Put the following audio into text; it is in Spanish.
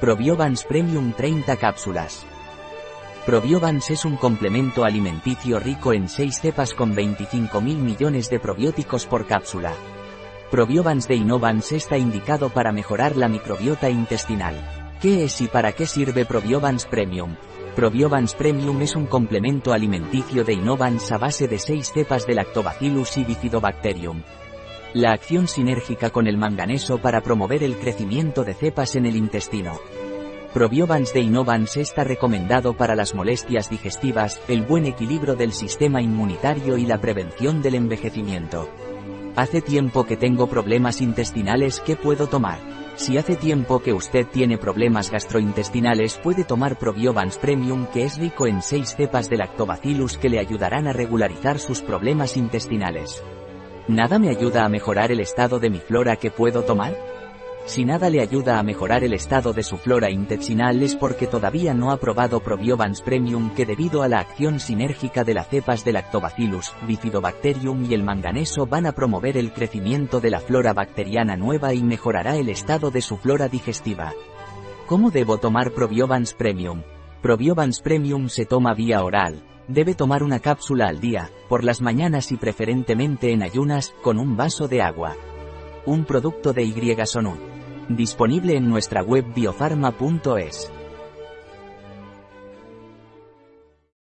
Probiovans Premium 30 cápsulas. Probiovans es un complemento alimenticio rico en 6 cepas con 25.000 millones de probióticos por cápsula. Probiovans de Innovans está indicado para mejorar la microbiota intestinal. ¿Qué es y para qué sirve Probiovans Premium? Probiovans Premium es un complemento alimenticio de Innovans a base de 6 cepas de Lactobacillus y Bifidobacterium. La acción sinérgica con el manganeso para promover el crecimiento de cepas en el intestino. Probiovans de Innovans está recomendado para las molestias digestivas, el buen equilibrio del sistema inmunitario y la prevención del envejecimiento. Hace tiempo que tengo problemas intestinales, ¿qué puedo tomar? Si hace tiempo que usted tiene problemas gastrointestinales puede tomar Probiovans Premium que es rico en 6 cepas de lactobacillus que le ayudarán a regularizar sus problemas intestinales. ¿Nada me ayuda a mejorar el estado de mi flora que puedo tomar? Si nada le ayuda a mejorar el estado de su flora intestinal es porque todavía no ha probado Probiovans Premium que debido a la acción sinérgica de las cepas de Lactobacillus, Bifidobacterium y el manganeso van a promover el crecimiento de la flora bacteriana nueva y mejorará el estado de su flora digestiva. ¿Cómo debo tomar Probiovans Premium? Probiovans Premium se toma vía oral, Debe tomar una cápsula al día, por las mañanas y preferentemente en ayunas, con un vaso de agua. Un producto de Y Disponible en nuestra web biofarma.es.